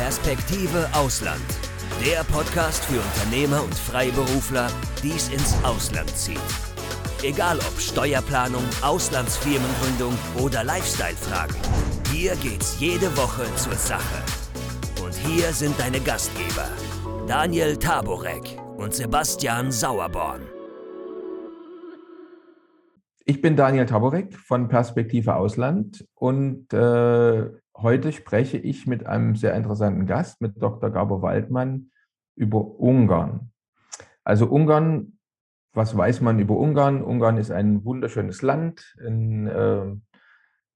Perspektive Ausland. Der Podcast für Unternehmer und Freiberufler, die es ins Ausland zieht. Egal ob Steuerplanung, Auslandsfirmengründung oder Lifestyle-Fragen. Hier geht's jede Woche zur Sache. Und hier sind deine Gastgeber, Daniel Taborek und Sebastian Sauerborn. Ich bin Daniel Taborek von Perspektive Ausland und äh, heute spreche ich mit einem sehr interessanten Gast, mit Dr. Gabor Waldmann, über Ungarn. Also Ungarn, was weiß man über Ungarn? Ungarn ist ein wunderschönes Land in, äh,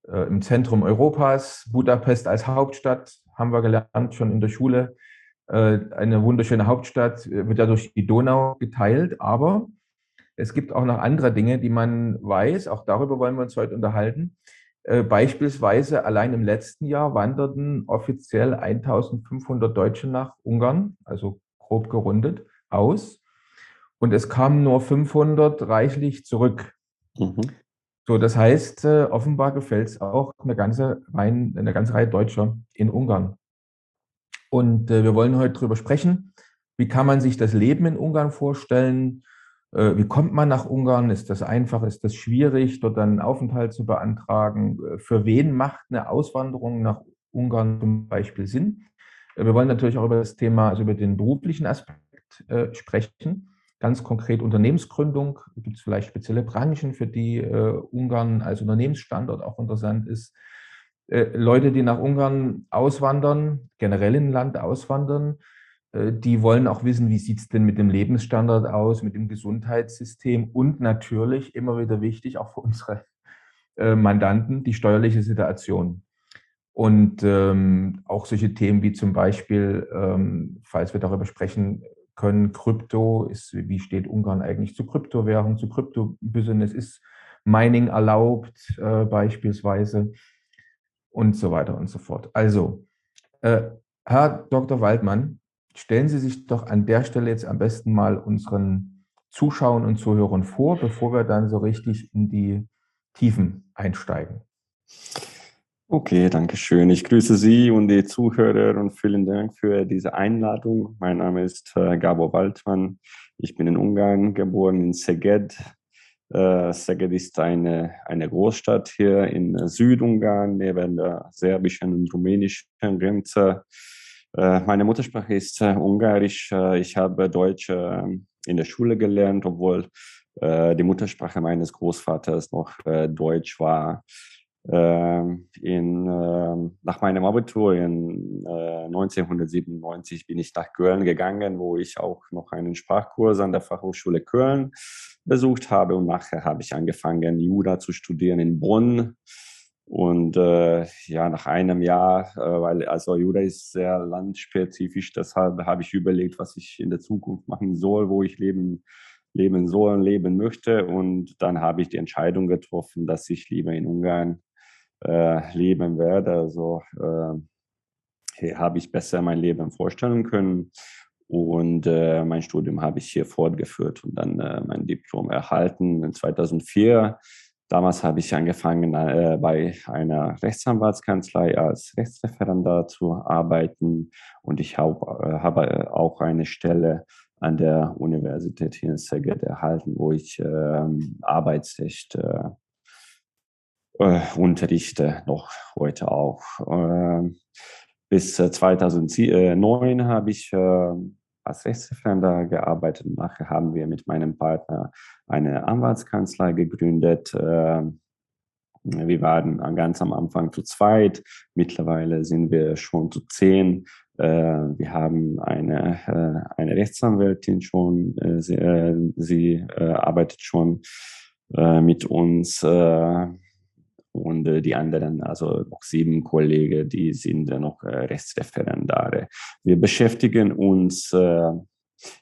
äh, im Zentrum Europas. Budapest als Hauptstadt haben wir gelernt schon in der Schule. Äh, eine wunderschöne Hauptstadt wird ja durch die Donau geteilt, aber es gibt auch noch andere Dinge, die man weiß. Auch darüber wollen wir uns heute unterhalten. Äh, beispielsweise allein im letzten Jahr wanderten offiziell 1500 Deutsche nach Ungarn, also grob gerundet, aus. Und es kamen nur 500 reichlich zurück. Mhm. So, das heißt, äh, offenbar gefällt es auch eine ganze, Reihe, eine ganze Reihe Deutscher in Ungarn. Und äh, wir wollen heute darüber sprechen, wie kann man sich das Leben in Ungarn vorstellen, wie kommt man nach Ungarn? Ist das einfach? Ist das schwierig, dort einen Aufenthalt zu beantragen? Äh, für wen macht eine Auswanderung nach Ungarn zum Beispiel Sinn? Äh, wir wollen natürlich auch über das Thema, also über den beruflichen Aspekt sprechen. Ganz konkret Unternehmensgründung. Gibt es vielleicht spezielle Branchen, für die Ungarn als Unternehmensstandort auch interessant ist? Leute, die nach Ungarn auswandern, generell in ein Land auswandern, äh, die wollen auch wissen, wie sieht es denn mit dem Lebensstandard aus, mit dem Gesundheitssystem und natürlich immer wieder wichtig, auch für unsere äh, Mandanten, die steuerliche Situation. Und ähm, auch solche Themen wie zum Beispiel, ähm, falls wir darüber sprechen können, Krypto, ist, wie steht Ungarn eigentlich zu Kryptowährung, zu Kryptobusiness, ist Mining erlaubt äh, beispielsweise und so weiter und so fort. Also, äh, Herr Dr. Waldmann, Stellen Sie sich doch an der Stelle jetzt am besten mal unseren Zuschauern und Zuhörern vor, bevor wir dann so richtig in die Tiefen einsteigen. Okay, danke schön. Ich grüße Sie und die Zuhörer und vielen Dank für diese Einladung. Mein Name ist äh, Gabor Waldmann. Ich bin in Ungarn geboren, in Szeged. Äh, Szeged ist eine, eine Großstadt hier in Südungarn, neben der serbischen und rumänischen Grenze. Äh, meine Muttersprache ist äh, Ungarisch. Äh, ich habe Deutsch ähm, in der Schule gelernt, obwohl die Muttersprache meines Großvaters noch Deutsch war. Ähm, in, ähm, nach meinem Abitur in 1997 bin ich nach Köln gegangen, wo ich auch noch einen Sprachkurs an der Fachhochschule Köln besucht habe und nachher habe ich angefangen, Jura zu studieren in Bonn. Und äh, ja, nach einem Jahr, äh, weil also Jura ist sehr landspezifisch, deshalb habe ich überlegt, was ich in der Zukunft machen soll, wo ich leben, leben soll und leben möchte. Und dann habe ich die Entscheidung getroffen, dass ich lieber in Ungarn äh, leben werde. Also äh, hier habe ich besser mein Leben vorstellen können. Und äh, mein Studium habe ich hier fortgeführt und dann äh, mein Diplom erhalten in 2004 Damals habe ich angefangen, äh, bei einer Rechtsanwaltskanzlei als Rechtsreferendar zu arbeiten und ich äh, habe äh, auch eine Stelle an der Universität hier in Szeged erhalten, wo ich ähm, Arbeitsrecht unterrichte, noch heute auch. Ähm, bis 2009 äh, habe ich ähm, als Rechtsreferendar gearbeitet. Nachher haben wir mit meinem Partner eine Anwaltskanzlei gegründet. Ähm, wir waren ganz am Anfang zu zweit. Mittlerweile sind wir schon zu zehn. Äh, wir haben eine, äh, eine Rechtsanwältin schon. Äh, sie, sie arbeitet schon mit uns und äh, die anderen, also noch sieben Kollegen, die sind äh, noch äh, Rechtsreferendare. Wir beschäftigen uns, äh,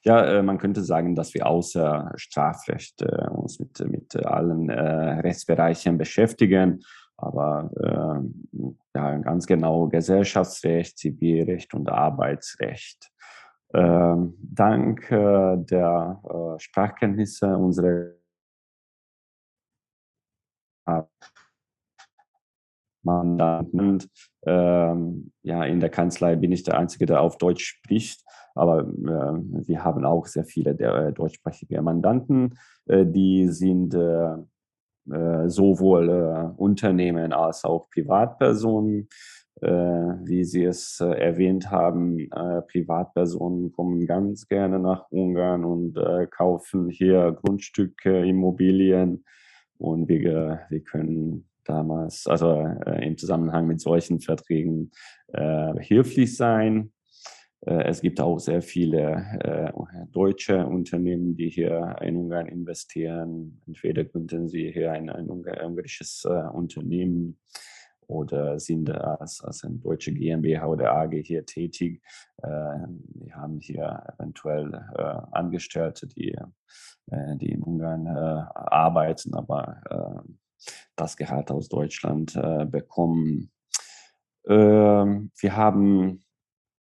ja, äh, man könnte sagen, dass wir außer Strafrecht äh, uns mit, mit allen Rechtsbereichen beschäftigen, aber ja, ganz genau Gesellschaftsrecht, Zivilrecht und Arbeitsrecht. Ähm, dank der Sprachkenntnisse unserer Mandanten. Ähm, ja, in der Kanzlei bin ich der Einzige, der auf Deutsch spricht. Aber äh, wir haben auch sehr viele der, äh, deutschsprachige Mandanten, äh, die sind äh, äh, sowohl äh, Unternehmen als auch Privatpersonen. wie Sie es erwähnt haben, Privatpersonen kommen ganz gerne nach Ungarn und kaufen hier Grundstücke, Immobilien. Und wir, wir können damals, also im Zusammenhang mit solchen Verträgen, hilflich sein. Äh, es gibt auch sehr viele äh, deutsche Unternehmen, die hier in Ungarn investieren. Entweder gründen sie hier ein, ein ungarisches äh, Unternehmen oder sind als, als eine deutsche GmbH oder AG hier tätig. Äh, wir haben hier eventuell äh, Angestellte, die, äh, die in Ungarn arbeiten, aber das Gehalt aus Deutschland bekommen. Ähm, wir haben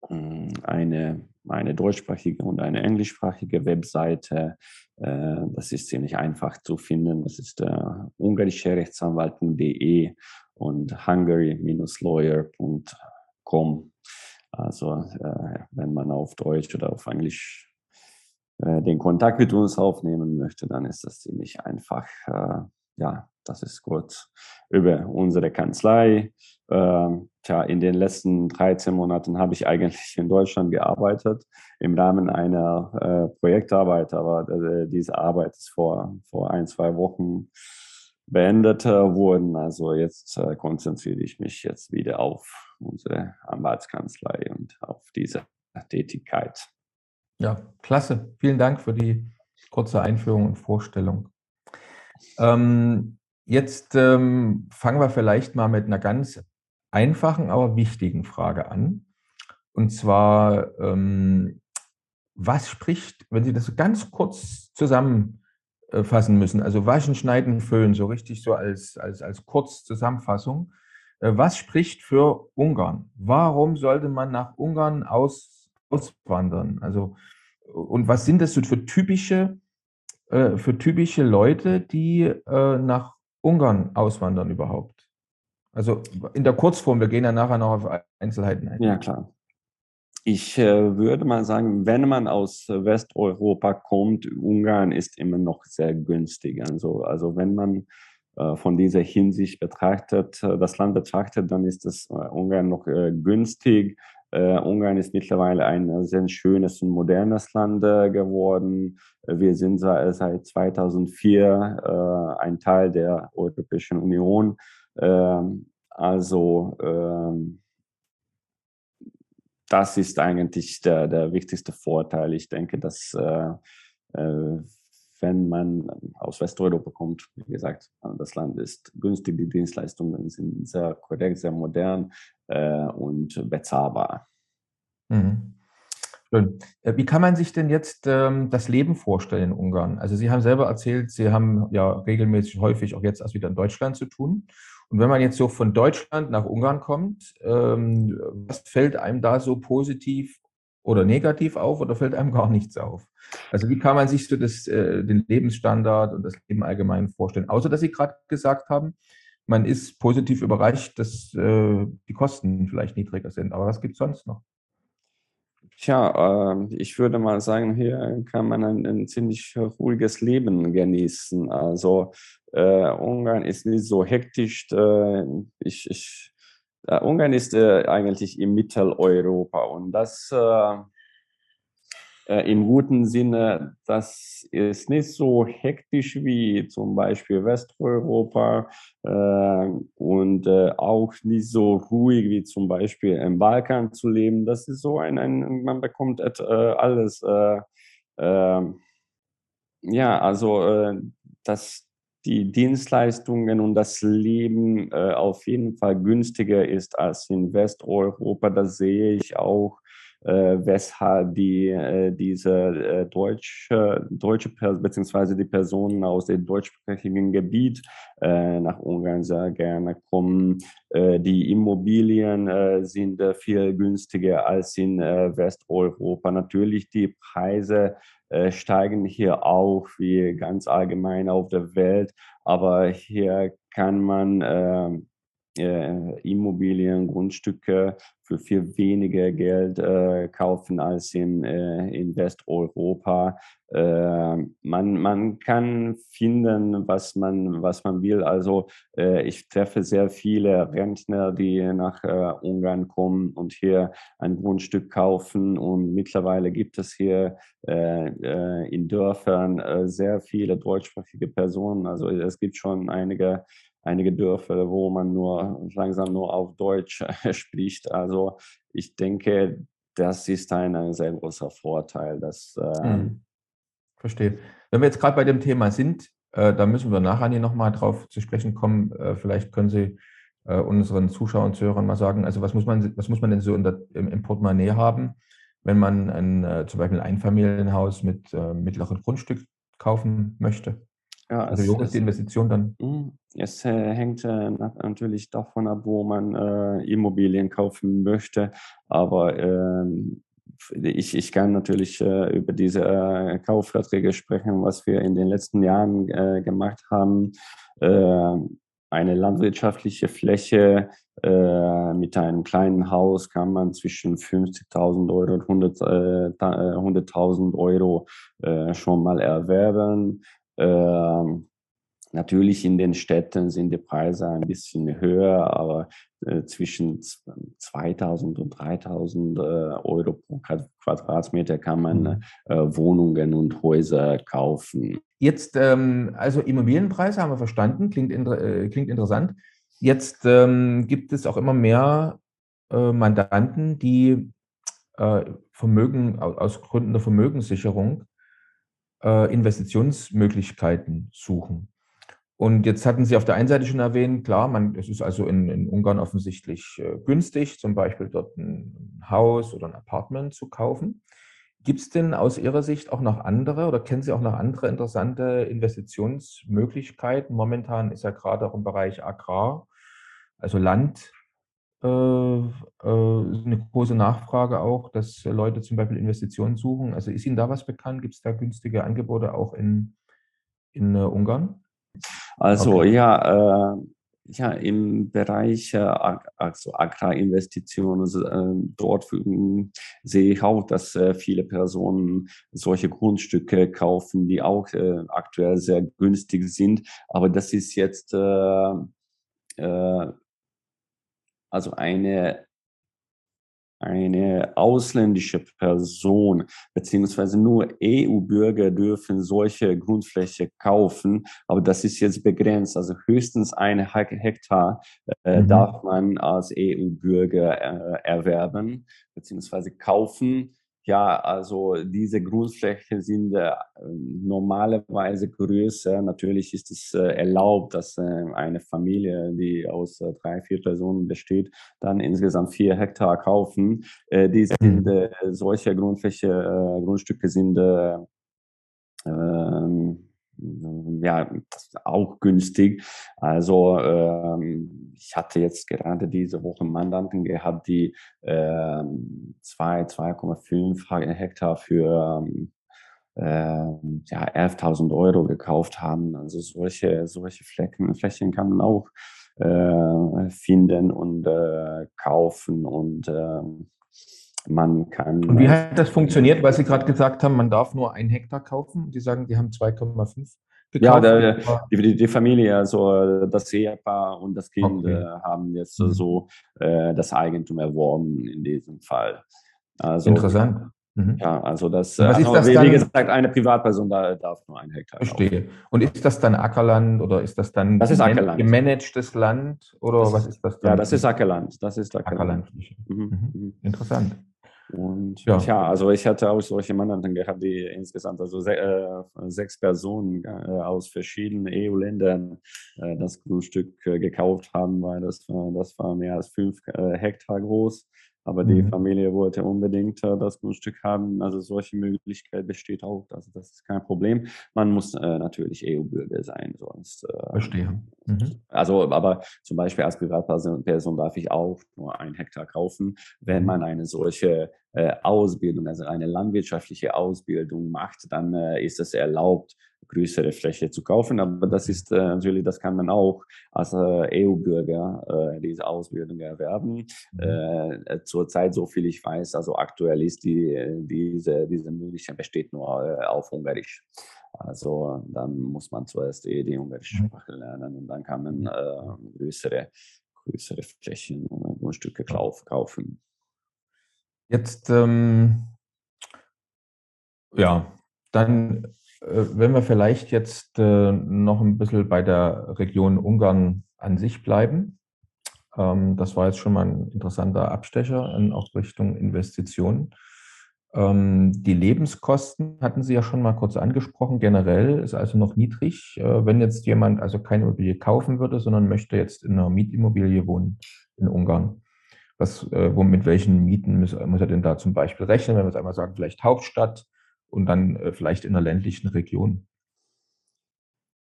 hm, eine, eine deutschsprachige und eine englischsprachige Webseite. Äh, das ist ziemlich einfach zu finden. Das ist äh, ungarische Rechtsanwalten.de und hungary-lawyer.com. Also äh, wenn man auf Deutsch oder auf Englisch den Kontakt mit uns aufnehmen möchte, dann ist das ziemlich einfach. ja, das ist kurz über unsere Kanzlei. Ähm, tja, in den letzten 13 Monaten habe ich eigentlich in Deutschland gearbeitet im Rahmen einer äh, Projektarbeit, aber äh, diese Arbeit ist vor, vor ein, zwei Wochen beendet äh, worden. Also jetzt äh, konzentriere ich mich jetzt wieder auf unsere Anwaltskanzlei und auf diese Tätigkeit. Ja, klasse. Vielen Dank für die kurze Einführung und Vorstellung. Ähm, jetzt ähm, fangen wir vielleicht mal mit einer ganz einfachen, aber wichtigen Frage an. Und zwar, ähm, was spricht, wenn Sie das ganz kurz zusammenfassen müssen, also waschen, schneiden, föhnen, so richtig so als, als, als Kurzzusammenfassung, äh, was spricht für Ungarn? Warum sollte man nach Ungarn aus, auswandern? Also, und was sind das für typische, äh, für typische Leute, die äh, nach Ungarn auswandern überhaupt? Also in der Kurzform, wir gehen ja nachher noch auf Einzelheiten ein. Ja, klar. Ich äh, würde mal sagen, wenn man aus Westeuropa kommt, Ungarn ist immer noch sehr günstig. Also, also wenn man äh, von dieser Hinsicht betrachtet, äh, das Land betrachtet, dann ist das äh, Ungarn noch äh, günstig. Äh, Ungarn ist mittlerweile ein sehr schönes und modernes Land geworden. Wir sind seit 2004 ein Teil der Europäischen Union. Ähm, also ähm, das ist eigentlich der, der wichtigste Vorteil. Ich denke, dass äh, äh, wenn man aus Westeuropa kommt, wie gesagt, das Land ist günstig, die Dienstleistungen sind sehr korrekt, sehr modern äh, und bezahlbar. Mhm. Schön. Äh, wie kann man sich denn jetzt ähm, das Leben vorstellen in Ungarn? Also Sie haben selber erzählt, Sie haben ja regelmäßig häufig auch jetzt erst wieder in Deutschland zu tun. Und wenn man jetzt so von Deutschland nach Ungarn kommt, ähm, was fällt einem da so positiv oder negativ auf oder fällt einem gar nichts auf? Also wie kann man sich so das, äh, den Lebensstandard und das Leben allgemein vorstellen? Außer dass Sie gerade gesagt haben, man ist positiv überrascht, dass äh, die Kosten vielleicht niedriger sind. Aber was gibt es sonst noch? Tja, äh, ich würde mal sagen, hier kann man ein, ein ziemlich ruhiges Leben genießen. Also äh, Ungarn ist nicht so hektisch. Äh, ich, ich, äh, Ungarn ist äh, eigentlich in Mitteleuropa und das äh, äh, im guten Sinne, das ist nicht so hektisch wie zum Beispiel Westeuropa und auch nicht so ruhig wie zum Beispiel im Balkan zu leben. Das ist so ein, ein man bekommt alles. Ähm, ja, also das, die Dienstleistungen und das Leben äh, auf jeden Fall günstiger ist als in Westeuropa. Das sehe ich auch, äh, weshalb die, äh, diese äh, deutsche, deutsche beziehungsweise die Personen aus dem deutschsprachigen Gebiet äh, nach Ungarn sehr gerne kommen. Äh, die Immobilien sind viel günstiger als in Westeuropa. Natürlich die Preise steigen hier auch wie ganz allgemein auf der Welt. Aber hier kann man äh, äh, Immobilien, Grundstücke für viel weniger Geld äh, kaufen als in, äh, in Westeuropa. Äh, man, man kann finden, was man, was man will. Also äh, ich treffe sehr viele Rentner, die nach äh, Ungarn kommen und hier ein Grundstück kaufen. Und mittlerweile gibt es hier in Dörfern sehr viele deutschsprachige Personen. Also es gibt schon einige einige Dörfer, wo man nur langsam nur auf Deutsch spricht. Also ich denke, das ist ein, ein sehr großer Vorteil. Dass, hm. Verstehe. Wenn wir jetzt gerade bei dem Thema sind, äh, da müssen wir nachher nochmal drauf zu sprechen kommen. Äh, vielleicht können Sie äh, unseren Zuschauern und Zuhörern mal sagen, also was muss man, was muss man denn so der, im, im, Portemonnaie haben, wenn man ein, äh, zum Beispiel ein Einfamilienhaus mit äh, mittlerem Grundstück kaufen möchte? Ja, also wie hoch ist die Investition dann? Hm, es äh, hängt äh, natürlich davon ab, wo man äh, Immobilien kaufen möchte. Aber ähm, ich, ich kann natürlich über diese Kaufverträge sprechen, was wir in den letzten Jahren gemacht haben. eine landwirtschaftliche Fläche mit einem kleinen Haus kann man zwischen 50.000 Euro und 100.000 100 Euro schon mal erwerben. Ähm, natürlich in den Städten sind die Preise ein bisschen höher, aber äh, zwischen 2000 und 3000 äh, Euro pro Quadratmeter kann man mhm. äh, Wohnungen und Häuser kaufen. Jetzt, ähm, also Immobilienpreise haben wir verstanden, klingt, inter äh, klingt interessant. Jetzt ähm, gibt es auch immer mehr äh, Mandanten, die äh, Vermögen aus Gründen der Vermögenssicherung äh, Investitionsmöglichkeiten suchen. Und jetzt hatten Sie auf der einen Seite schon erwähnt, klar, man, es ist also in, in Ungarn offensichtlich äh, günstig, zum Beispiel dort ein Haus oder ein Apartment zu kaufen. Gibt es denn aus Ihrer Sicht auch noch andere oder kennen Sie auch noch andere interessante Investitionsmöglichkeiten? Momentan ist ja gerade auch im Bereich Agrar, also Land, eine große Nachfrage auch, dass Leute zum Beispiel Investitionen suchen. Also ist Ihnen da was bekannt? Gibt es da günstige Angebote auch in, in uh, Ungarn? Also okay. ja, äh, ja, im Bereich äh, also Agrarinvestitionen, also, äh, dort sehe ich auch, dass äh, viele Personen solche Grundstücke kaufen, die auch äh, aktuell sehr günstig sind. Aber das ist jetzt äh, äh, also eine, eine ausländische Person, beziehungsweise nur EU-Bürger dürfen solche Grundfläche kaufen, aber das ist jetzt begrenzt. Also höchstens ein Hektar äh, mhm. darf man als EU-Bürger äh, erwerben, beziehungsweise kaufen. Ja, also diese Grundflächen sind äh, normalerweise größer. Natürlich ist es äh, erlaubt, dass äh, eine Familie, die aus äh, drei, vier Personen besteht, dann insgesamt vier Hektar kaufen. Äh, die sind, äh, solche Grundfläche, Grundstücke sind ähm, ja, auch günstig. Also ähm, ich hatte jetzt gerade diese Woche Mandanten gehabt, die ähm, 2, 2,5 Hektar für ähm, äh, ja, 11.000 Euro gekauft haben. Also solche, solche Flecken, Flächen kann man auch äh, finden und äh, kaufen und ähm, man kann. Und wie hat das funktioniert, weil Sie gerade gesagt haben, man darf nur ein Hektar kaufen? Die sagen, die haben 2,5 gekauft. Ja, der, die, die, Familie, also das Ehepaar und das Kind okay. äh, haben jetzt mhm. so äh, das Eigentum erworben in diesem Fall. Also, Interessant. Mhm. Ja, also das, was ist das wie, dann, gesagt, eine Privatperson da darf nur ein Hektar. Verstehe. Kaufen. Und ist das dann Ackerland oder ist das dann das ist Ackerland. gemanagtes Land oder das was ist das dann? Ja, das ist Ackerland. Das ist Ackerland. Ackerland. Mhm. Mhm. mhm. Interessant. Und ja. ja, also ich hatte auch solche Mandanten gehabt, die insgesamt also se äh, sechs Personen äh, aus verschiedenen EU-Ländern äh, das Grundstück äh, gekauft haben, weil das, das war mehr als fünf äh, Hektar groß. Aber die mhm. Familie wollte unbedingt äh, das Grundstück haben. Also solche Möglichkeit besteht auch. Also das ist kein Problem. Man muss äh, natürlich EU-Bürger sein, sonst. Äh, Verstehe. Mhm. Also, aber zum Beispiel als Privatperson darf ich auch nur ein Hektar kaufen, wenn mhm. man eine solche äh, Ausbildung, also eine landwirtschaftliche Ausbildung macht, dann äh, ist es erlaubt, größere Fläche zu kaufen. Aber das ist äh, natürlich, das kann man auch als äh, EU-Bürger äh, diese Ausbildung erwerben. Mhm. Äh, zurzeit, so viel ich weiß, also aktuell ist die, diese, diese Möglichkeit besteht nur äh, auf Ungarisch. Also dann muss man zuerst eh die ungarische mhm. Sprache lernen und dann kann man äh, größere, größere Flächen und Grundstücke kaufen. Jetzt, ähm, ja, dann, äh, wenn wir vielleicht jetzt äh, noch ein bisschen bei der Region Ungarn an sich bleiben. Ähm, das war jetzt schon mal ein interessanter Abstecher in auch Richtung Investitionen. Ähm, die Lebenskosten hatten Sie ja schon mal kurz angesprochen. Generell ist also noch niedrig. Äh, wenn jetzt jemand also keine Immobilie kaufen würde, sondern möchte jetzt in einer Mietimmobilie wohnen in Ungarn, was, äh, wo, mit welchen Mieten muss, muss, er denn da zum Beispiel rechnen? Wenn wir jetzt einmal sagen, vielleicht Hauptstadt und dann äh, vielleicht in einer ländlichen Region.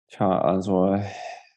Tja, also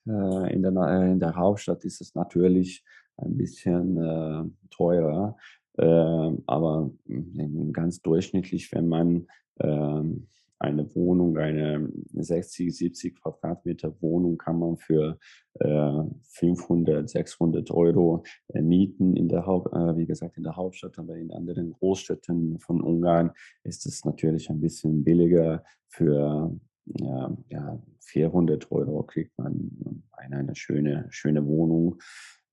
in, der, in der Hauptstadt ist es natürlich ein bisschen äh, teurer. Ähm, aber hm, ganz durchschnittlich, wenn man ähm, eine Wohnung, eine 60, 70 Quadratmeter Wohnung kann man für äh, 500, 600 Euro äh, mieten in der Haupt, äh, wie gesagt in der Hauptstadt, aber in anderen Großstädten von Ungarn ist es natürlich ein bisschen billiger. Für ja, ja, 400 Euro kriegt man eine, eine schöne, schöne Wohnung.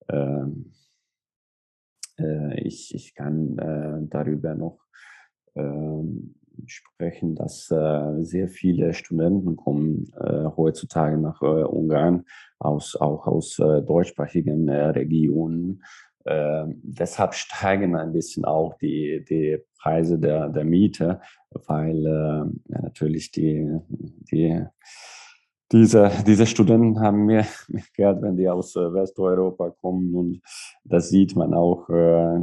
Ähm, äh, ich, ich kann äh, darüber noch ähm, sprechen, dass äh, sehr viele Studenten kommen äh, heutzutage nach äh, Ungarn, aus, auch aus deutschsprachigen Regionen. Ähm, deshalb steigen ein bisschen auch die, die Preise der, der Miete, weil natürlich die, die diese, diese Studenten haben mehr Geld, wenn die aus äh, Westeuropa kommen und das sieht man auch äh,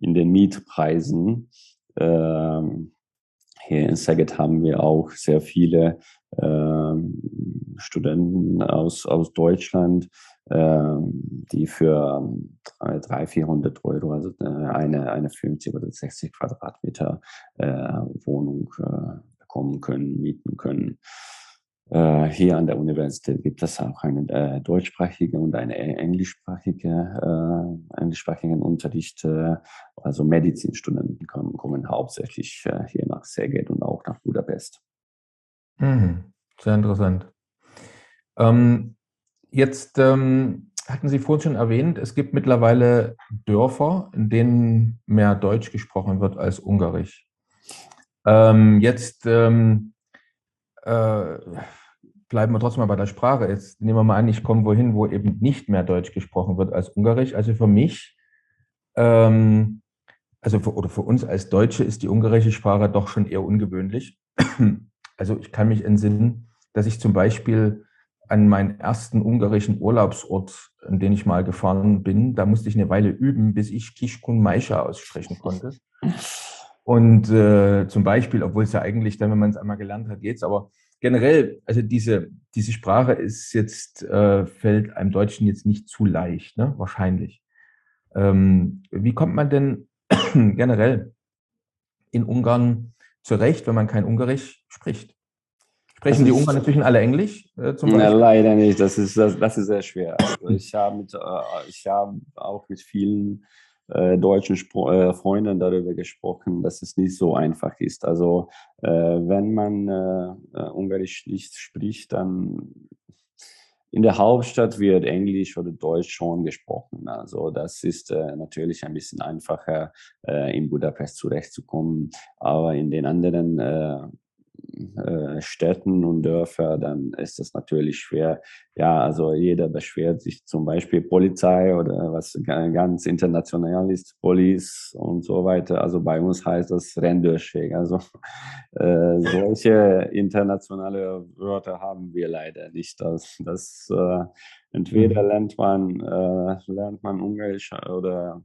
in den Mietpreisen. Ähm, hier in Szeged haben wir auch sehr viele äh, Studenten aus, aus Deutschland, äh, die für 300, 400 Euro, also äh, eine, eine 50 oder 60 Quadratmeter äh, Wohnung äh, bekommen können, mieten können. Äh, hier an der Universität gibt es auch einen äh, deutschsprachigen und einen englischsprachige, äh, englischsprachigen Unterricht. Äh, also Medizinstudenten kommen, kommen hauptsächlich äh, hier nach Szeged und auch nach Budapest. Mhm. Sehr interessant. Ähm, jetzt ähm, hatten Sie vorhin schon erwähnt, es gibt mittlerweile Dörfer, in denen mehr Deutsch gesprochen wird als Ungarisch. Ähm, jetzt ähm, äh, bleiben wir trotzdem mal bei der Sprache. Jetzt nehmen wir mal an, ich komme wohin, wo eben nicht mehr Deutsch gesprochen wird als Ungarisch. Also für mich, ähm, also für, oder für uns als Deutsche ist die ungarische Sprache doch schon eher ungewöhnlich. Also ich kann mich entsinnen, dass ich zum Beispiel an meinen ersten ungarischen Urlaubsort, an den ich mal gefahren bin, da musste ich eine Weile üben, bis ich Kishkun Maisha aussprechen konnte. Und äh, zum Beispiel, obwohl es ja eigentlich dann, wenn man es einmal gelernt hat, geht's, aber generell, also diese, diese Sprache ist jetzt, äh, fällt einem Deutschen jetzt nicht zu leicht, ne? wahrscheinlich. Ähm, wie kommt man denn generell in Ungarn zurecht, wenn man kein Ungarisch spricht? Sprechen die Ungarn inzwischen alle Englisch? Äh? Ja, leider nicht. Das ist, das, das ist sehr schwer. Also ich habe äh, hab auch mit vielen äh, deutschen Spro äh, Freunden darüber gesprochen, dass es nicht so einfach ist. Also äh, wenn man äh, äh, Ungarisch nicht spricht, dann in der Hauptstadt wird Englisch oder Deutsch schon gesprochen. Also das ist äh, natürlich ein bisschen einfacher, in Budapest zurechtzukommen. Aber in den anderen äh, Städten und Dörfer, dann ist das natürlich schwer. Ja, also jeder beschwert sich zum Beispiel Polizei oder was ganz international ist, Police und so weiter. Also bei uns heißt das Renndurchweg. Also äh, solche internationale Wörter haben wir leider nicht. Das, das äh, entweder mhm. lernt man, äh, lernt man Ungarisch oder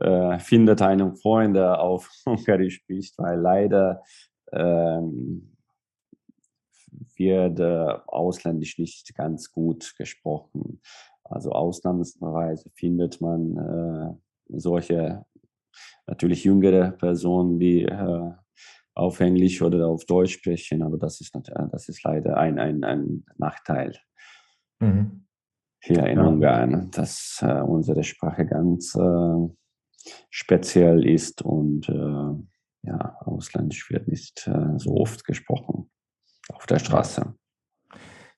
äh, findet einen Freund, der auf Ungarisch spricht, weil leider ähm, wird äh, ausländisch nicht ganz gut gesprochen. Also ausnahmsweise findet man äh, solche natürlich jüngere Personen, die äh, auf Englisch oder auf Deutsch sprechen, aber das ist, das ist leider ein, ein, ein Nachteil mhm. hier in ja. Ungarn, dass äh, unsere Sprache ganz äh, speziell ist und äh, ja, ausländisch wird nicht äh, so oft gesprochen auf der Straße.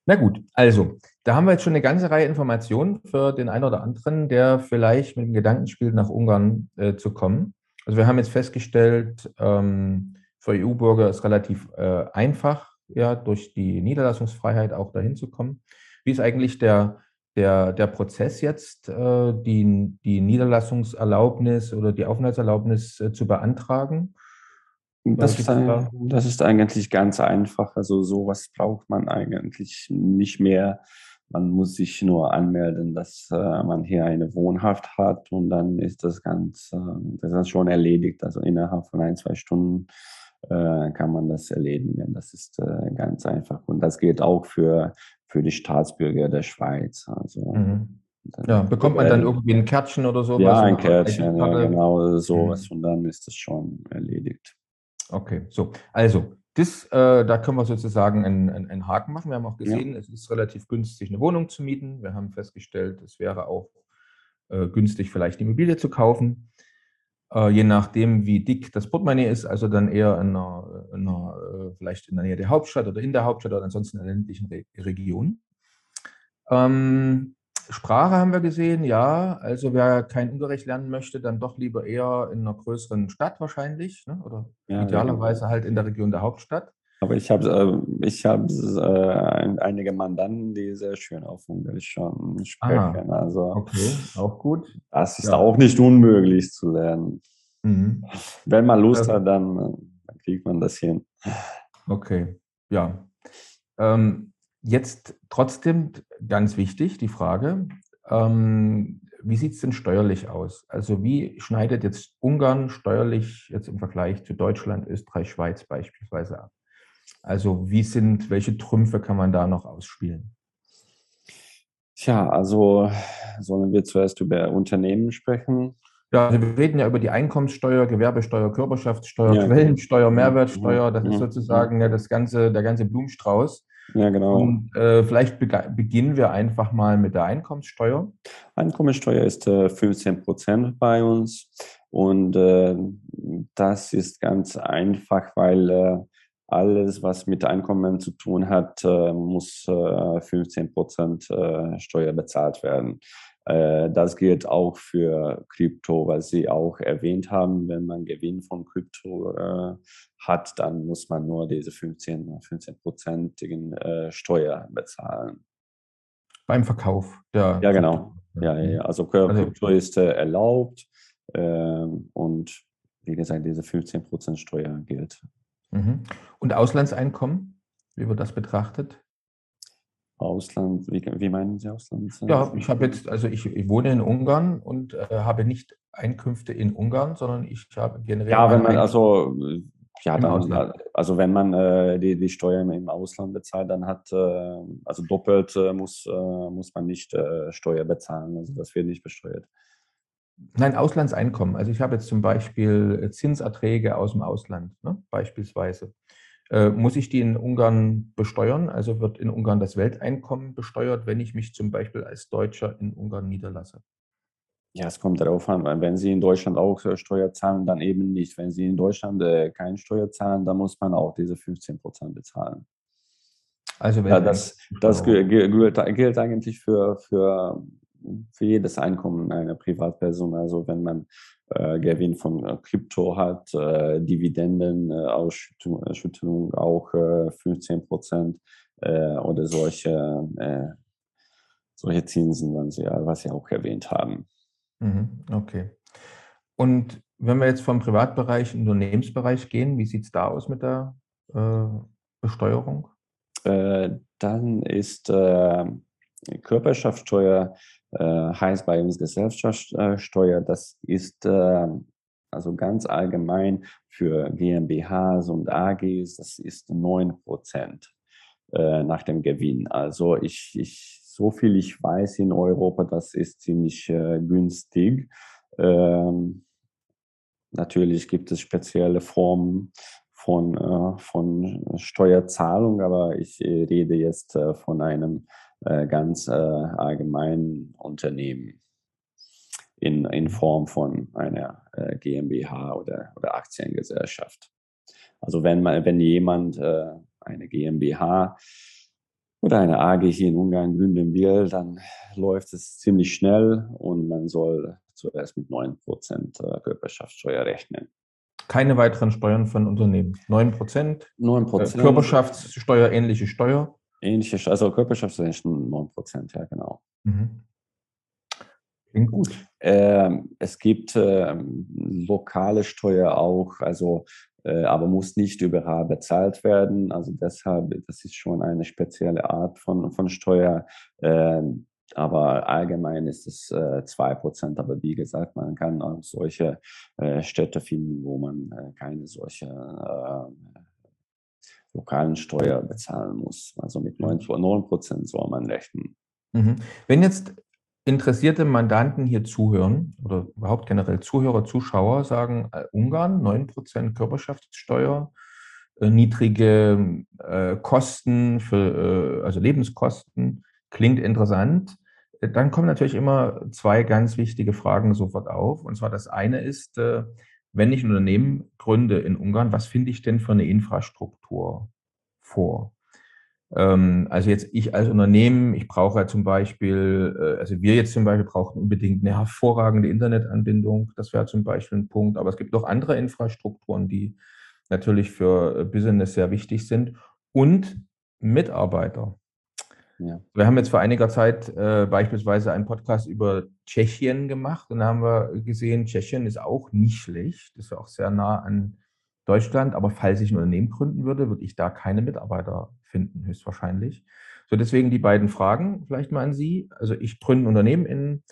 Na gut, also, da haben wir jetzt schon eine ganze Reihe Informationen für den einen oder anderen, der vielleicht mit dem Gedanken spielt, nach Ungarn äh, zu kommen. Also wir haben jetzt festgestellt, ähm, für EU-Bürger ist relativ äh, einfach, ja, durch die Niederlassungsfreiheit auch dahin zu kommen. Wie ist eigentlich der, der, der Prozess jetzt, äh, die, die Niederlassungserlaubnis oder die Aufenthaltserlaubnis äh, zu beantragen? Das ist, ein, das ist eigentlich ganz einfach. Also sowas braucht man eigentlich nicht mehr. Man muss sich nur anmelden, dass äh, man hier eine Wohnhaft hat und dann ist das ganz, äh, das ist schon erledigt. Also innerhalb von ein, zwei Stunden äh, kann man das erledigen. Das ist äh, ganz einfach. Und das gilt auch für, für die Staatsbürger der Schweiz. Also mhm. Ja, bekommt man dann irgendwie ein Kärtchen oder so? Ja, ein Kärtchen, ja, genau, sowas. Mhm. Und dann ist das schon erledigt. Okay, so. Also, das, äh, da können wir sozusagen einen, einen, einen, Haken machen. Wir haben auch gesehen, ja. es ist relativ günstig, eine Wohnung zu mieten. Wir haben festgestellt, es wäre auch äh, günstig, vielleicht die Immobilie zu kaufen. Äh, je nachdem, wie dick das Portemonnaie ist, also dann eher in einer, in einer, äh, vielleicht in der Nähe der Hauptstadt oder in der Hauptstadt oder ansonsten in der ländlichen Re Region. Ähm, Sprache haben wir gesehen, ja. Also wer kein Ungarisch lernen möchte, dann doch lieber eher in einer größeren Stadt wahrscheinlich, ne? oder ja, idealerweise ja. halt in der Region der Hauptstadt. Aber ich habe äh, ich hab, äh, einige Mandanten, die sehr schön auf Ungarisch schon sprechen. Ah, also, okay, auch gut. Das ist ja. auch nicht unmöglich zu lernen. Mhm. Wenn man Lust hat, dann, dann, kriegt man das hin. Okay, ja. Ähm, Jetzt trotzdem ganz wichtig die Frage, ähm, wie sieht es denn steuerlich aus? Also wie schneidet jetzt Ungarn steuerlich jetzt im Vergleich zu Deutschland, Österreich, Schweiz beispielsweise ab? Also wie sind, welche Trümpfe kann man da noch ausspielen? Tja, also sollen wir zuerst über Unternehmen sprechen? Ja, also wir reden ja über die Einkommenssteuer, Gewerbesteuer, Körperschaftssteuer, ja. Quellensteuer, Mehrwertsteuer. Das ist sozusagen ja das ganze, der ganze Blumenstrauß. Ja, genau. Und äh, vielleicht beginnen wir einfach mal mit der Einkommenssteuer. Einkommenssteuer ist äh, 15 Prozent bei uns. Und äh, das ist ganz einfach, weil äh, alles, was mit Einkommen zu tun hat, äh, muss 15 äh, Prozent Steuer bezahlt werden. Äh, das gilt auch für Krypto, was Sie auch erwähnt haben. Wenn man Gewinn von Krypto äh, hat, dann muss man nur diese 15, 15-prozentigen äh, Steuer bezahlen. Beim Verkauf der. Ja, genau. Ja, ja, also, also Krypto ist äh, erlaubt ähm, und wie gesagt, diese 15% Steuer gilt. Mhm. Und Auslandseinkommen, wie wird das betrachtet? Ausland, wie, wie meinen Sie Ausland? Ja, ich habe jetzt, also ich, ich, wohne in Ungarn und äh, habe nicht Einkünfte in Ungarn, sondern ich habe generell. Ja, wenn man also ja, dann, also wenn man äh, die, die Steuern im Ausland bezahlt, dann hat, äh, also doppelt äh, muss, äh, muss man nicht äh, Steuer bezahlen. Also das wird nicht besteuert. Nein, Auslandseinkommen. Also ich habe jetzt zum Beispiel Zinserträge aus dem Ausland, ne, beispielsweise. Äh, muss ich die in Ungarn besteuern? Also wird in Ungarn das Welteinkommen besteuert, wenn ich mich zum Beispiel als Deutscher in Ungarn niederlasse? Ja, es kommt darauf an, weil wenn Sie in Deutschland auch äh, Steuer zahlen, dann eben nicht. Wenn Sie in Deutschland äh, keine Steuer zahlen, dann muss man auch diese 15 Prozent bezahlen. Also ja, das, das gilt, gilt, eigentlich für, für, für jedes Einkommen einer Privatperson. Also wenn man Gewinn von äh, Krypto hat, äh, Dividendenausschüttung auch 15 Prozent oder solche, solche Zinsen, was Sie, auch erwähnt haben. Mhm, okay. Und wenn wir jetzt vom Privatbereich in den Unternehmensbereich gehen, wie sieht es da aus mit der äh, Besteuerung? Äh, dann ist äh, Körperschaftssteuer äh, heißt bei uns Gesellschaftssteuer, das ist äh, also ganz allgemein für GmbHs und AGs, das ist 9 Prozent äh, nach dem Gewinn. Also ich, ich, so viel ich weiß in Europa, das ist ziemlich äh, günstig. Ähm, natürlich gibt es spezielle Formen von, äh, von Steuerzahlung, aber ich äh, rede jetzt äh, von einem äh, ganz äh, allgemeinen Unternehmen in, in Form von einer äh, GmbH oder, oder Aktiengesellschaft. Also wenn, man, wenn jemand eine GmbH oder eine AG hier in Ungarn gründen will, dann läuft es ziemlich schnell und man soll zuerst mit 9% Körperschaftssteuer rechnen. Keine weiteren Steuern von Unternehmen. 9 Prozent. 9 Prozent. Äh, Körperschaftssteuer, ähnliche Steuer. Ähnliche, also Körperschaftssteuer ist 9 Prozent, ja, genau. Mhm. Klingt gut. Ähm, es gibt äh, lokale Steuer auch, also äh, aber muss nicht überall bezahlt werden. Also deshalb, das ist schon eine spezielle Art von, von Steuer. Ähm, aber allgemein ist es äh, 2%. Aber wie gesagt, man kann auch solche äh, Städte finden, wo man äh, keine solche äh, lokalen Steuer bezahlen muss. Also mit 9, 9% soll man rechnen. Mhm. Wenn jetzt interessierte Mandanten hier zuhören oder überhaupt generell Zuhörer, Zuschauer sagen, äh, Ungarn 9% Körperschaftssteuer, äh, niedrige äh, Kosten für, also Lebenskosten, klingt interessant dann kommen natürlich immer zwei ganz wichtige Fragen sofort auf. Und zwar das eine ist, wenn ich ein Unternehmen gründe in Ungarn, was finde ich denn für eine Infrastruktur vor? Ähm, also jetzt ich als Unternehmen, ich brauche ja zum Beispiel, äh, also wir jetzt zum Beispiel brauchen unbedingt eine hervorragende Internetanbindung. Das wäre zum Beispiel ein Punkt. Aber es gibt auch andere Infrastrukturen, die natürlich für äh, Business sehr wichtig sind. Und Mitarbeiter. Ja. Wir haben jetzt vor einiger Zeit äh, beispielsweise einen Podcast über Tschechien gemacht und da haben wir gesehen, Tschechien ist auch nicht schlecht, ist ja auch sehr nah an Deutschland, aber falls ich ein Unternehmen gründen würde, würde ich da keine Mitarbeiter finden, höchstwahrscheinlich. So, deswegen die beiden Fragen vielleicht mal an Sie. Also ich gründe ein Unternehmen in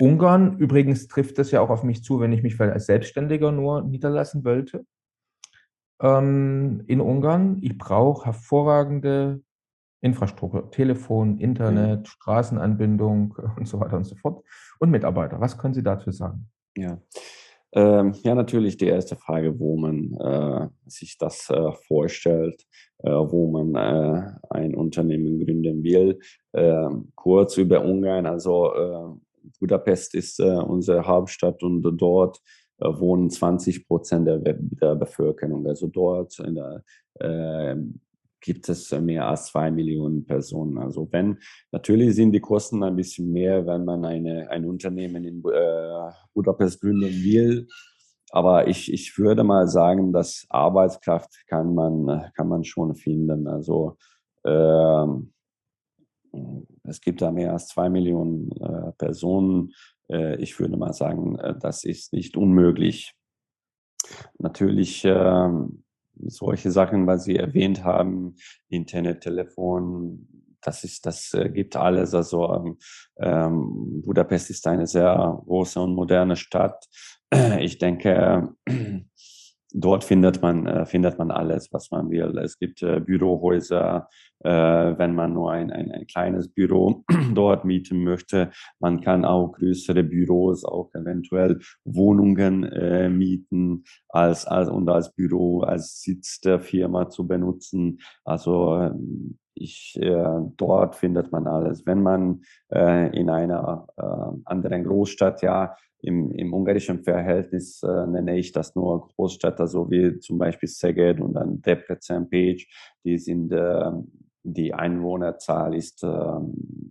Ungarn. Übrigens trifft das ja auch auf mich zu, wenn ich mich vielleicht als Selbstständiger nur niederlassen wollte ähm, in Ungarn. Ich brauche hervorragende Infrastruktur, Telefon, Internet, mhm. Straßenanbindung und so weiter und so fort und Mitarbeiter. Was können Sie dazu sagen? Ja. Ähm, ja, natürlich die erste Frage, wo man äh, sich das äh, vorstellt, äh, wo man äh, ein Unternehmen gründen will. Ähm, kurz über Ungarn, also äh, Budapest ist äh, unsere Hauptstadt und dort wohnen 20 Prozent der, der Bevölkerung. Also dort in der gibt es mehr als zwei Millionen Personen. Also wenn, natürlich sind die Kosten ein bisschen mehr, wenn man eine, ein Unternehmen in äh, Budapest gründen will. Aber ich, ich würde mal sagen, dass Arbeitskraft kann man, kann man schon finden. Also äh, es gibt da mehr als zwei Millionen äh, Personen. Äh, ich würde mal sagen, äh, das ist nicht unmöglich. Natürlich ähm, solche Sachen, was Sie erwähnt haben, Internet, Telefon, das ist, das äh, gibt alles. Also ähm, ähm, Budapest ist eine sehr große und moderne Stadt. Ich denke, dort findet man, äh, findet man alles, was man will. Es gibt äh, Bürohäuser, äh, wenn man nur ein, ein, ein kleines Büro dort mieten möchte. Man kann auch größere Büros, auch eventuell Wohnungen äh, mieten als, als, und als Büro, als Sitz der Firma zu benutzen. Also ähm, ich, äh, dort findet man alles. Wenn man äh, in einer äh, anderen Großstadt ja im, im ungarischen Verhältnis äh, nenne ich das nur Großstädte, so wie zum Beispiel Szeged und dann Debrecen, Page, die sind, äh, die Einwohnerzahl ist äh,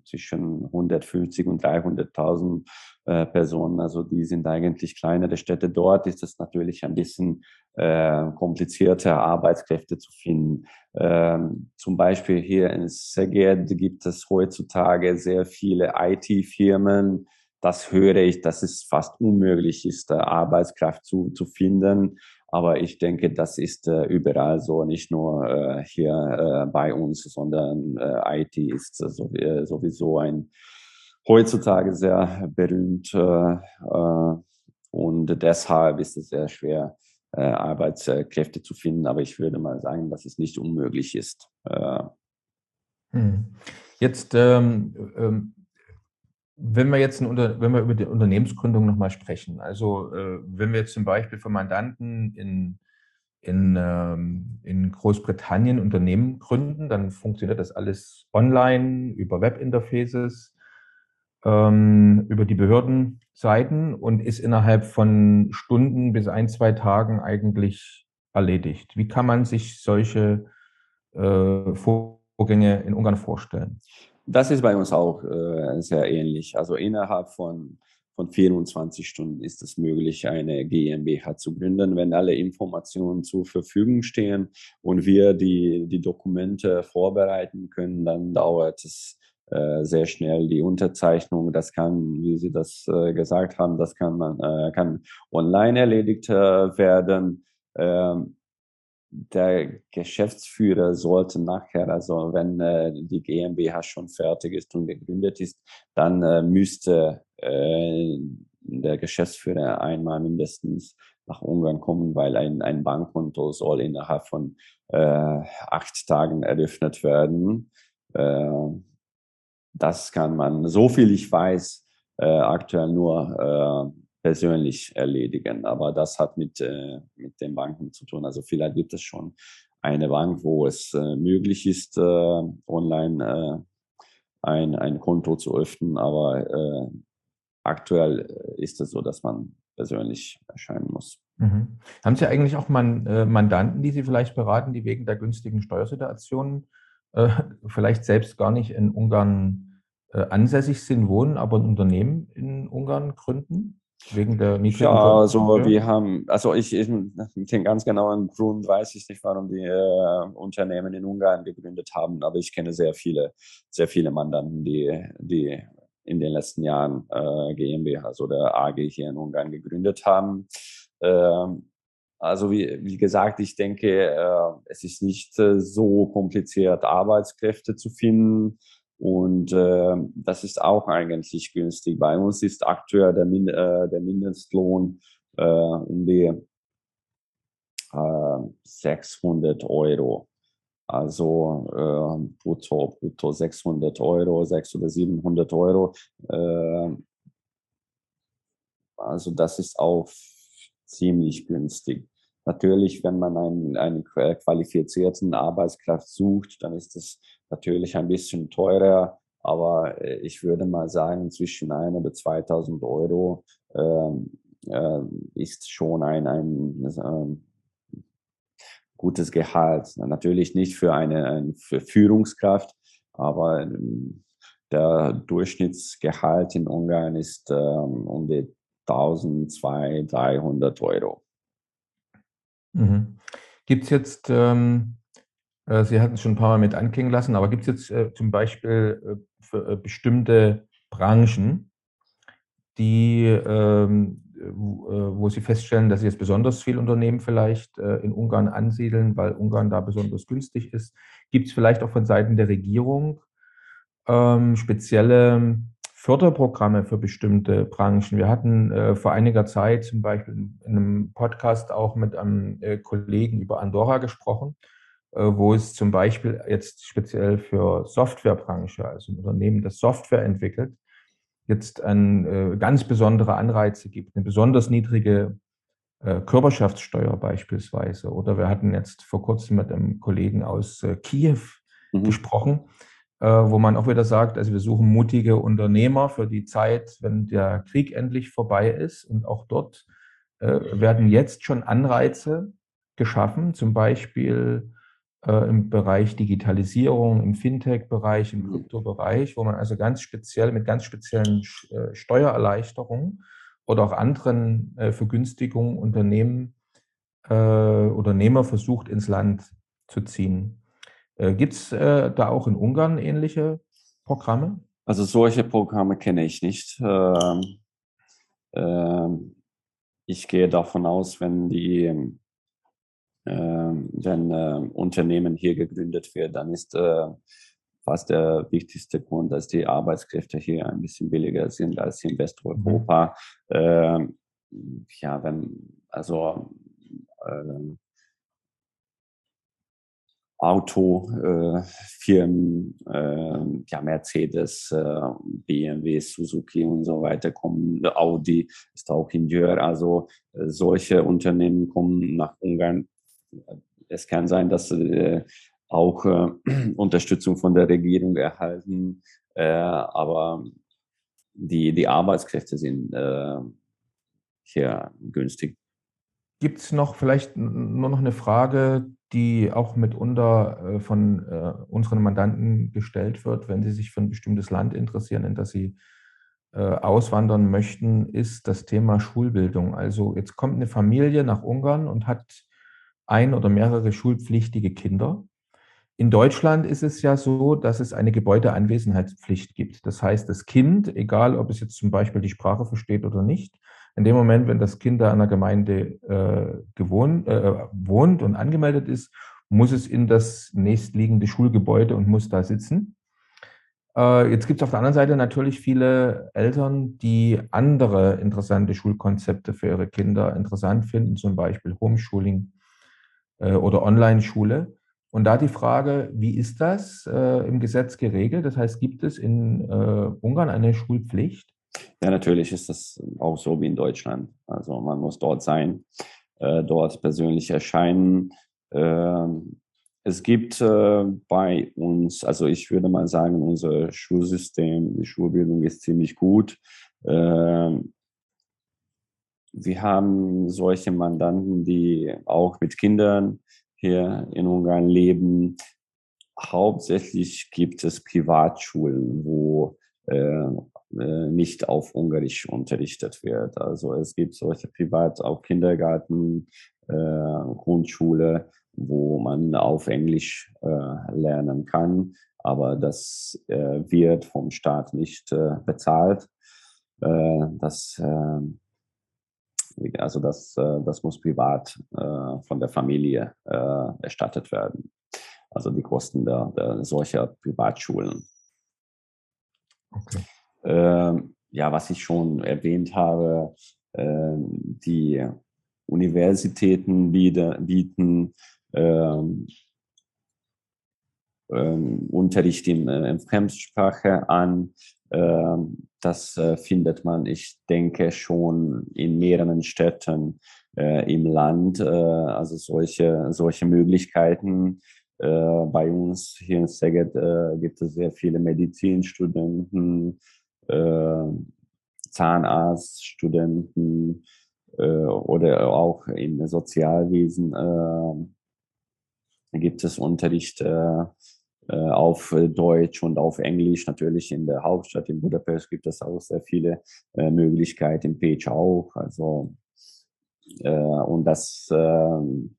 zwischen 150 und 300.000 äh, Personen, also die sind eigentlich kleinere Städte. Dort ist es natürlich ein bisschen äh, komplizierter, Arbeitskräfte zu finden. Ähm, zum Beispiel hier in Szeged gibt es heutzutage sehr viele IT-Firmen, das höre ich, dass es fast unmöglich ist, Arbeitskraft zu, zu finden. Aber ich denke, das ist äh, überall so, nicht nur äh, hier äh, bei uns, sondern äh, IT ist so, äh, sowieso ein heutzutage sehr berühmt äh, und deshalb ist es sehr schwer, Arbeitskräfte zu finden. Aber ich würde mal sagen, dass es nicht unmöglich ist. Hm. Jetzt ähm, ähm wenn wir jetzt ein, wenn wir über die Unternehmensgründung nochmal sprechen, also äh, wenn wir jetzt zum Beispiel für Mandanten in, in, ähm, in Großbritannien Unternehmen gründen, dann funktioniert das alles online über Webinterfaces, ähm, über die Behördenseiten und ist innerhalb von Stunden bis ein, zwei Tagen eigentlich erledigt. Wie kann man sich solche äh, Vorgänge in Ungarn vorstellen? Das ist bei uns auch äh, sehr ähnlich. Also innerhalb von, von 24 Stunden ist es möglich, eine GmbH zu gründen, wenn alle Informationen zur Verfügung stehen und wir die, die Dokumente vorbereiten können, dann dauert es äh, sehr schnell die Unterzeichnung. Das kann, wie Sie das äh, gesagt haben, das kann man äh, kann online erledigt äh, werden. Ähm, der Geschäftsführer sollte nachher, also wenn äh, die GmbH schon fertig ist und gegründet ist, dann äh, müsste äh, der Geschäftsführer einmal mindestens nach Ungarn kommen, weil ein, ein Bankkonto soll innerhalb von äh, acht Tagen eröffnet werden. Äh, das kann man, so viel ich weiß, äh, aktuell nur persönlich erledigen. Aber das hat mit, äh, mit den Banken zu tun. Also vielleicht gibt es schon eine Bank, wo es äh, möglich ist, äh, online äh, ein, ein Konto zu öffnen. Aber äh, aktuell äh, ist es so, dass man persönlich erscheinen muss. Mhm. Haben Sie eigentlich auch Man, Mandanten, die Sie vielleicht beraten, die wegen der günstigen Steuersituation vielleicht selbst gar nicht in Ungarn ansässig sind, wohnen, aber ein Unternehmen in Ungarn gründen? Wegen der niedrigen Ja, also wir haben, also ich, ich, den ganz genauen Grund weiß ich nicht, warum die äh, Unternehmen in Ungarn gegründet haben, aber ich kenne sehr viele, sehr viele Mandanten, die, die in den letzten Jahren äh, GmbHs oder AG hier in Ungarn gegründet haben. Ähm, also wie, wie gesagt, ich denke, äh, es ist nicht äh, so kompliziert, Arbeitskräfte zu finden. Und äh, das ist auch eigentlich günstig. Bei uns ist aktuell der, Min äh, der Mindestlohn äh, um die äh, 600 Euro. Also äh, brutto, brutto 600 Euro, 600 oder 700 Euro. Äh, also das ist auch ziemlich günstig. Natürlich, wenn man einen, einen qualifizierten Arbeitskraft sucht, dann ist es natürlich ein bisschen teurer. Aber äh, ich würde mal sagen, zwischen 1 oder 2000 Euro ähm, äh, ist schon ein, ein äh, gutes Gehalt. Natürlich nicht für eine, eine für Führungskraft, aber ähm, der Durchschnittsgehalt in Ungarn ist ähm, um die 1200, 300 Euro. Mhm. Gibt es jetzt, ähm, äh, Sie hatten es schon ein paar Mal mit anklingen lassen, aber gibt es jetzt äh, zum Beispiel äh, für äh, bestimmte Branchen, die, ähm, wo, äh, wo Sie feststellen, dass Sie jetzt besonders viel Unternehmen vielleicht äh, in Ungarn ansiedeln, weil Ungarn da besonders günstig ist? Gibt es vielleicht auch von Seiten der Regierung ähm, spezielle Förderprogramme für bestimmte Branchen. Wir hatten äh, vor einiger Zeit zum Beispiel in einem Podcast auch mit einem äh, Kollegen über Andorra gesprochen, äh, wo es zum Beispiel jetzt speziell für Softwarebranche, also ein Unternehmen, das Software entwickelt, jetzt ein, äh, ganz besondere Anreize gibt, eine besonders niedrige äh, Körperschaftssteuer beispielsweise. Oder wir hatten jetzt vor kurzem mit einem Kollegen aus äh, Kiew mhm. gesprochen, wo man auch wieder sagt, also wir suchen mutige Unternehmer für die Zeit, wenn der Krieg endlich vorbei ist. Und auch dort äh, werden jetzt schon Anreize geschaffen, zum Beispiel äh, im Bereich Digitalisierung, im Fintech-Bereich, im Kryptobereich, wo man also ganz speziell mit ganz speziellen Steuererleichterungen oder auch anderen Vergünstigungen Unternehmen Unternehmer versucht ins Land zu ziehen. Äh, Gibt es äh, da auch in Ungarn ähnliche Programme? Also solche Programme kenne ich nicht. Ähm, ähm, ich gehe davon aus, wenn die ähm, wenn äh, Unternehmen hier gegründet wird, dann ist äh, fast der wichtigste Grund, dass die Arbeitskräfte hier ein bisschen billiger sind als in Westeuropa. Mhm. Ähm, ja, wenn also äh, Autofirmen, äh, ja, Mercedes, äh, BMW, Suzuki und so weiter kommen. Audi ist auch in Jör. Also äh, solche Unternehmen kommen nach Ungarn. Es kann sein, dass sie auch Unterstützung von der Regierung erhalten, aber die, die Arbeitskräfte sind hier günstig. Gibt es noch vielleicht nur noch eine Frage, die auch mitunter äh, von äh, unseren Mandanten gestellt wird, wenn sie sich für ein bestimmtes Land interessieren, in das sie äh, auswandern möchten, ist das Thema Schulbildung. Also jetzt kommt eine Familie nach Ungarn und hat ein oder mehrere schulpflichtige Kinder. In Deutschland ist es ja so, dass es eine Gebäudeanwesenheitspflicht gibt. Das heißt, das Kind, egal ob es jetzt zum Beispiel die Sprache versteht oder nicht, in dem Moment, wenn das Kind da an der Gemeinde äh, gewohnt, äh, wohnt und angemeldet ist, muss es in das nächstliegende Schulgebäude und muss da sitzen. Äh, jetzt gibt es auf der anderen Seite natürlich viele Eltern, die andere interessante Schulkonzepte für ihre Kinder interessant finden, zum Beispiel Homeschooling äh, oder Online-Schule. Und da die Frage, wie ist das äh, im Gesetz geregelt? Das heißt, gibt es in äh, Ungarn eine Schulpflicht? Ja, natürlich ist das auch so wie in Deutschland. Also man muss dort sein, äh, dort persönlich erscheinen. Ähm, es gibt äh, bei uns, also ich würde mal sagen, unser Schulsystem, die Schulbildung ist ziemlich gut. Ähm, wir haben solche Mandanten, die auch mit Kindern hier in Ungarn leben. Hauptsächlich gibt es Privatschulen, wo äh, äh, nicht auf Ungarisch unterrichtet wird. Also es gibt solche Privat, auch Kindergarten, äh, Grundschule, wo man auf Englisch äh, lernen kann, aber das äh, wird vom Staat nicht äh, bezahlt. Das, also das, das muss privat von der Familie erstattet werden. Also die Kosten der, der solcher Privatschulen. Okay ja, was ich schon erwähnt habe, äh, die Universitäten biete, bieten ähm, ähm, Unterricht in, äh, in Fremdsprache an. Ähm, das äh, findet man, ich denke, schon in mehreren Städten äh, im Land. Also solche, solche Möglichkeiten. Bei uns hier in Szeged gibt es sehr viele Medizinstudenten, äh, Zahnarztstudenten äh, oder auch im Sozialwesen äh, gibt es Unterricht äh, äh, auf Deutsch und auf Englisch. Natürlich in der Hauptstadt in Budapest gibt es auch sehr viele äh, Möglichkeiten, in Page auch. Also und das ähm,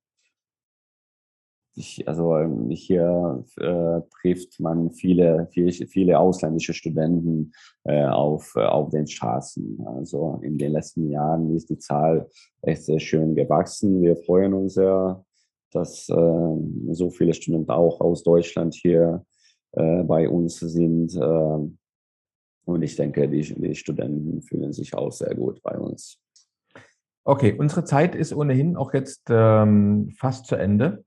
ich, also ähm, hier äh, trifft man viele, viele, viele ausländische Studenten äh, auf, äh, auf den Straßen. Also in den letzten Jahren ist die Zahl echt sehr schön gewachsen. Wir freuen uns sehr, dass äh, so viele Studenten auch aus Deutschland hier äh, bei uns sind. Äh, und ich denke, die, die Studenten fühlen sich auch sehr gut bei uns. Okay, unsere Zeit ist ohnehin auch jetzt ähm, fast zu Ende.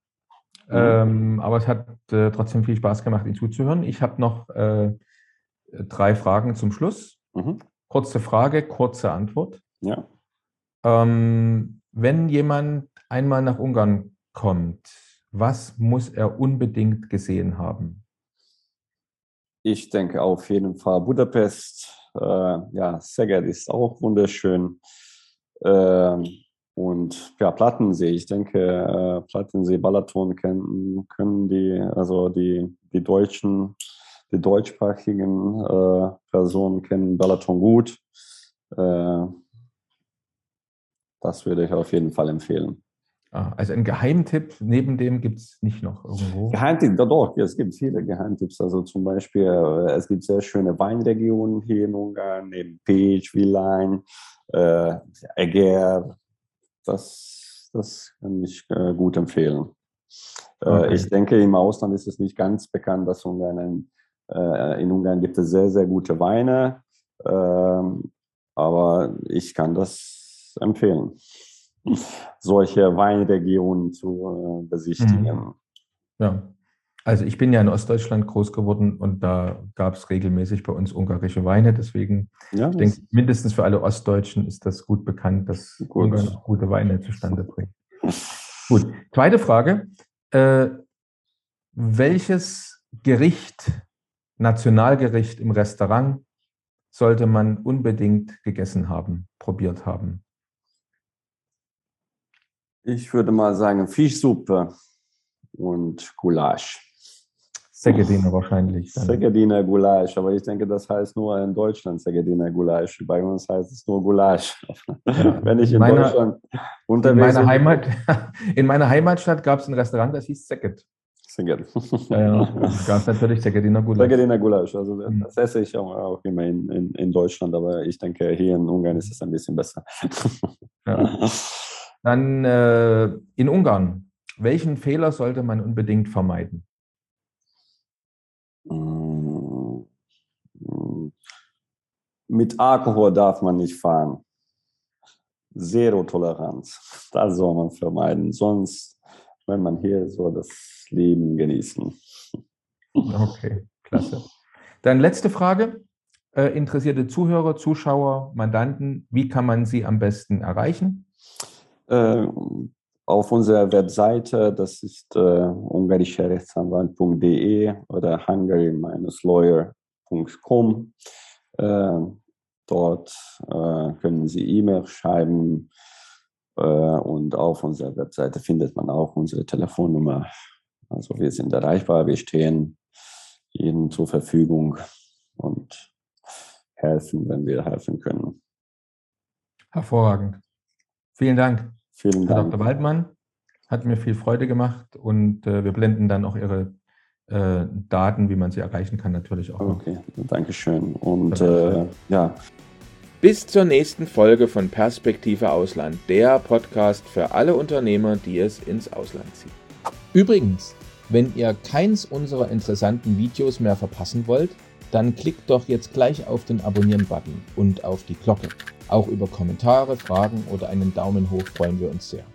Mhm. Ähm, aber es hat äh, trotzdem viel Spaß gemacht, Ihnen zuzuhören. Ich habe noch äh, drei Fragen zum Schluss. Mhm. Kurze Frage, kurze Antwort. Ja. Ähm, wenn jemand einmal nach Ungarn kommt, was muss er unbedingt gesehen haben? Ich denke auf jeden Fall Budapest. Äh, ja, Szeged ist auch wunderschön. Ähm, und ja, Plattensee, ich denke, äh, Plattensee, Balaton kennen, können die, also die, die Deutschen, die deutschsprachigen äh, Personen kennen Balaton gut. Äh, das würde ich auf jeden Fall empfehlen. Ah, also ein Geheimtipp neben dem gibt es nicht noch irgendwo? Geheimtipp, doch, doch, es gibt viele Geheimtipps. Also zum Beispiel, äh, es gibt sehr schöne Weinregionen hier in Ungarn, neben Pécs, Villain, äh, Eger, das, das kann ich äh, gut empfehlen. Äh, okay. Ich denke, im Ausland ist es nicht ganz bekannt, dass Ungarn ein, äh, in Ungarn gibt es sehr, sehr gute Weine. Ähm, aber ich kann das empfehlen, solche Weinregionen zu besichtigen. Ja. Also ich bin ja in Ostdeutschland groß geworden und da gab es regelmäßig bei uns ungarische Weine. Deswegen, ja, ich denke, mindestens für alle Ostdeutschen ist das gut bekannt, dass gut. Ungarn auch gute Weine zustande bringt. Gut, zweite Frage. Äh, welches Gericht, Nationalgericht im Restaurant sollte man unbedingt gegessen haben, probiert haben? Ich würde mal sagen Fischsuppe und Gulasch. Segediner wahrscheinlich. Segediner Gulasch, aber ich denke, das heißt nur in Deutschland Segediner Gulasch. Bei uns heißt es nur Gulasch. Ja, Wenn ich in meiner, Deutschland unterwegs in meiner Heimat, In meiner Heimatstadt gab es ein Restaurant, das hieß Seged. Seged. Ja, gab es natürlich Segediner Gulasch. Segediner Gulasch, also mhm. das esse ich auch, immer in, in, in, Deutschland, aber ich denke, hier in Ungarn ist es ein bisschen besser. Ja. Dann äh, in Ungarn. Welchen Fehler sollte man unbedingt vermeiden? Mm, mit Alkohol darf man nicht fahren. Zero Toleranz. Das soll man vermeiden. Sonst, wenn man hier so das Leben genießen. Okay, klasse. Dann letzte Frage. Äh, interessierte Zuhörer, Zuschauer, Mandanten, wie kann man sie am besten erreichen? Äh, auf unserer Webseite, das ist äh, ungarischerrechtsanwalt.de oder hungary-lawyer.com. Äh, dort äh, können Sie E-Mail schreiben äh, und auf unserer Webseite findet man auch unsere Telefonnummer. Also wir sind erreichbar, wir stehen Ihnen zur Verfügung und helfen, wenn wir helfen können. Hervorragend. Vielen Dank. Vielen Dank. Herr Dr. Waldmann, hat mir viel Freude gemacht und äh, wir blenden dann auch Ihre äh, Daten, wie man sie erreichen kann, natürlich auch. Okay, danke schön. Und äh, ja. Bis zur nächsten Folge von Perspektive Ausland, der Podcast für alle Unternehmer, die es ins Ausland ziehen. Übrigens, wenn ihr keins unserer interessanten Videos mehr verpassen wollt, dann klickt doch jetzt gleich auf den Abonnieren-Button und auf die Glocke. Auch über Kommentare, Fragen oder einen Daumen hoch freuen wir uns sehr.